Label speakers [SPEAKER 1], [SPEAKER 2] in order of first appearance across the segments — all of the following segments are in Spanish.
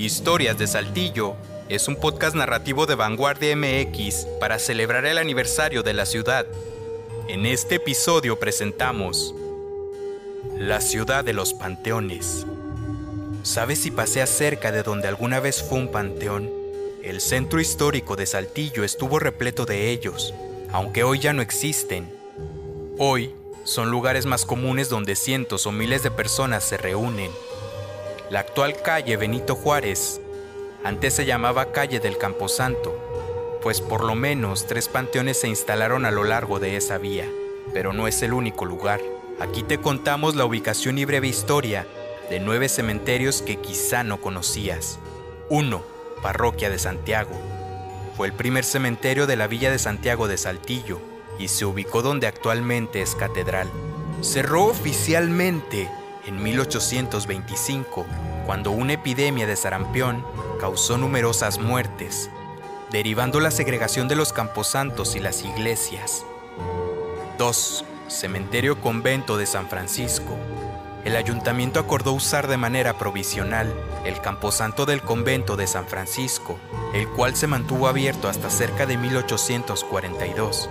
[SPEAKER 1] Historias de Saltillo es un podcast narrativo de Vanguardia MX para celebrar el aniversario de la ciudad. En este episodio presentamos La ciudad de los panteones. ¿Sabes si paseas cerca de donde alguna vez fue un panteón? El centro histórico de Saltillo estuvo repleto de ellos, aunque hoy ya no existen. Hoy son lugares más comunes donde cientos o miles de personas se reúnen. La actual calle Benito Juárez antes se llamaba calle del Camposanto, pues por lo menos tres panteones se instalaron a lo largo de esa vía, pero no es el único lugar. Aquí te contamos la ubicación y breve historia de nueve cementerios que quizá no conocías. 1. Parroquia de Santiago. Fue el primer cementerio de la villa de Santiago de Saltillo y se ubicó donde actualmente es catedral. Cerró oficialmente en 1825, cuando una epidemia de sarampión causó numerosas muertes, derivando la segregación de los camposantos y las iglesias. 2. Cementerio Convento de San Francisco. El ayuntamiento acordó usar de manera provisional el camposanto del convento de San Francisco, el cual se mantuvo abierto hasta cerca de 1842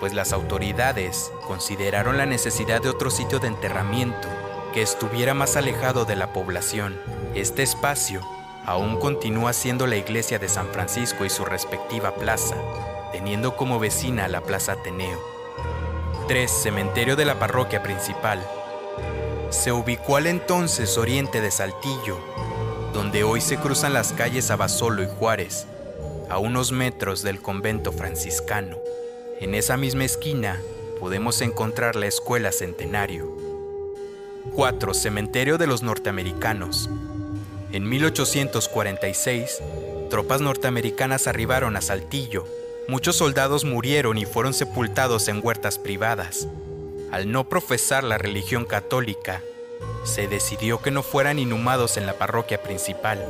[SPEAKER 1] pues las autoridades consideraron la necesidad de otro sitio de enterramiento que estuviera más alejado de la población. Este espacio aún continúa siendo la iglesia de San Francisco y su respectiva plaza, teniendo como vecina la Plaza Ateneo. 3. Cementerio de la parroquia principal. Se ubicó al entonces oriente de Saltillo, donde hoy se cruzan las calles Abasolo y Juárez, a unos metros del convento franciscano. En esa misma esquina podemos encontrar la Escuela Centenario. 4. Cementerio de los Norteamericanos. En 1846, tropas norteamericanas arribaron a Saltillo. Muchos soldados murieron y fueron sepultados en huertas privadas. Al no profesar la religión católica, se decidió que no fueran inhumados en la parroquia principal.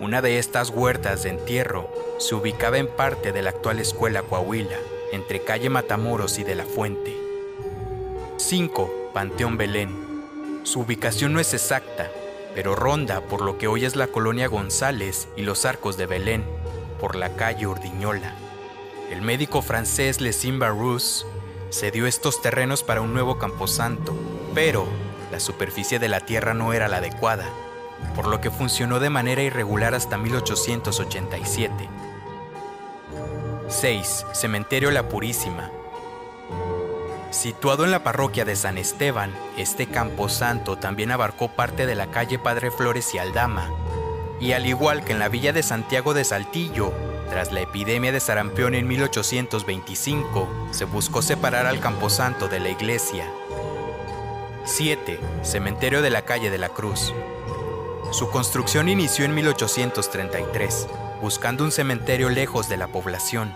[SPEAKER 1] Una de estas huertas de entierro se ubicaba en parte de la actual escuela Coahuila entre calle Matamoros y de la Fuente. 5. Panteón Belén. Su ubicación no es exacta, pero ronda por lo que hoy es la colonia González y los arcos de Belén, por la calle Urdiñola. El médico francés Lesin Barrus cedió estos terrenos para un nuevo camposanto, pero la superficie de la tierra no era la adecuada, por lo que funcionó de manera irregular hasta 1887. 6. Cementerio La Purísima. Situado en la parroquia de San Esteban, este camposanto también abarcó parte de la calle Padre Flores y Aldama. Y al igual que en la villa de Santiago de Saltillo, tras la epidemia de sarampión en 1825, se buscó separar al camposanto de la iglesia. 7. Cementerio de la calle de la Cruz. Su construcción inició en 1833 buscando un cementerio lejos de la población.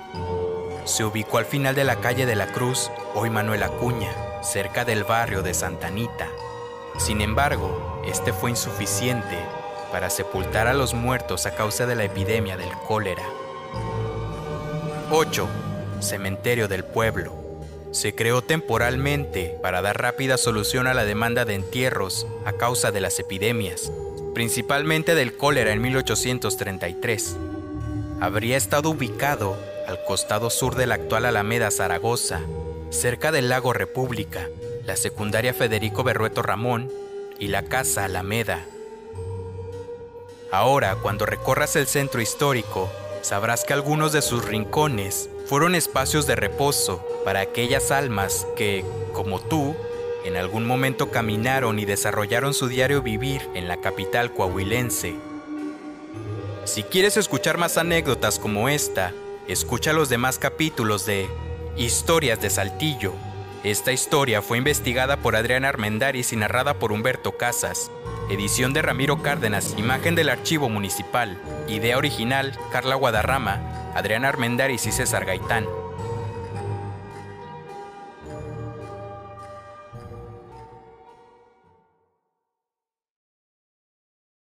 [SPEAKER 1] Se ubicó al final de la calle de la Cruz, hoy Manuel Acuña, cerca del barrio de Santa Anita. Sin embargo, este fue insuficiente para sepultar a los muertos a causa de la epidemia del cólera. 8. Cementerio del Pueblo. Se creó temporalmente para dar rápida solución a la demanda de entierros a causa de las epidemias, principalmente del cólera en 1833 habría estado ubicado al costado sur de la actual Alameda Zaragoza, cerca del lago República, la secundaria Federico Berrueto Ramón y la Casa Alameda. Ahora, cuando recorras el centro histórico, sabrás que algunos de sus rincones fueron espacios de reposo para aquellas almas que, como tú, en algún momento caminaron y desarrollaron su diario vivir en la capital coahuilense. Si quieres escuchar más anécdotas como esta, escucha los demás capítulos de Historias de Saltillo. Esta historia fue investigada por Adrián Armendaris y narrada por Humberto Casas. Edición de Ramiro Cárdenas, imagen del archivo municipal. Idea original, Carla Guadarrama, Adrián Armendaris y César Gaitán.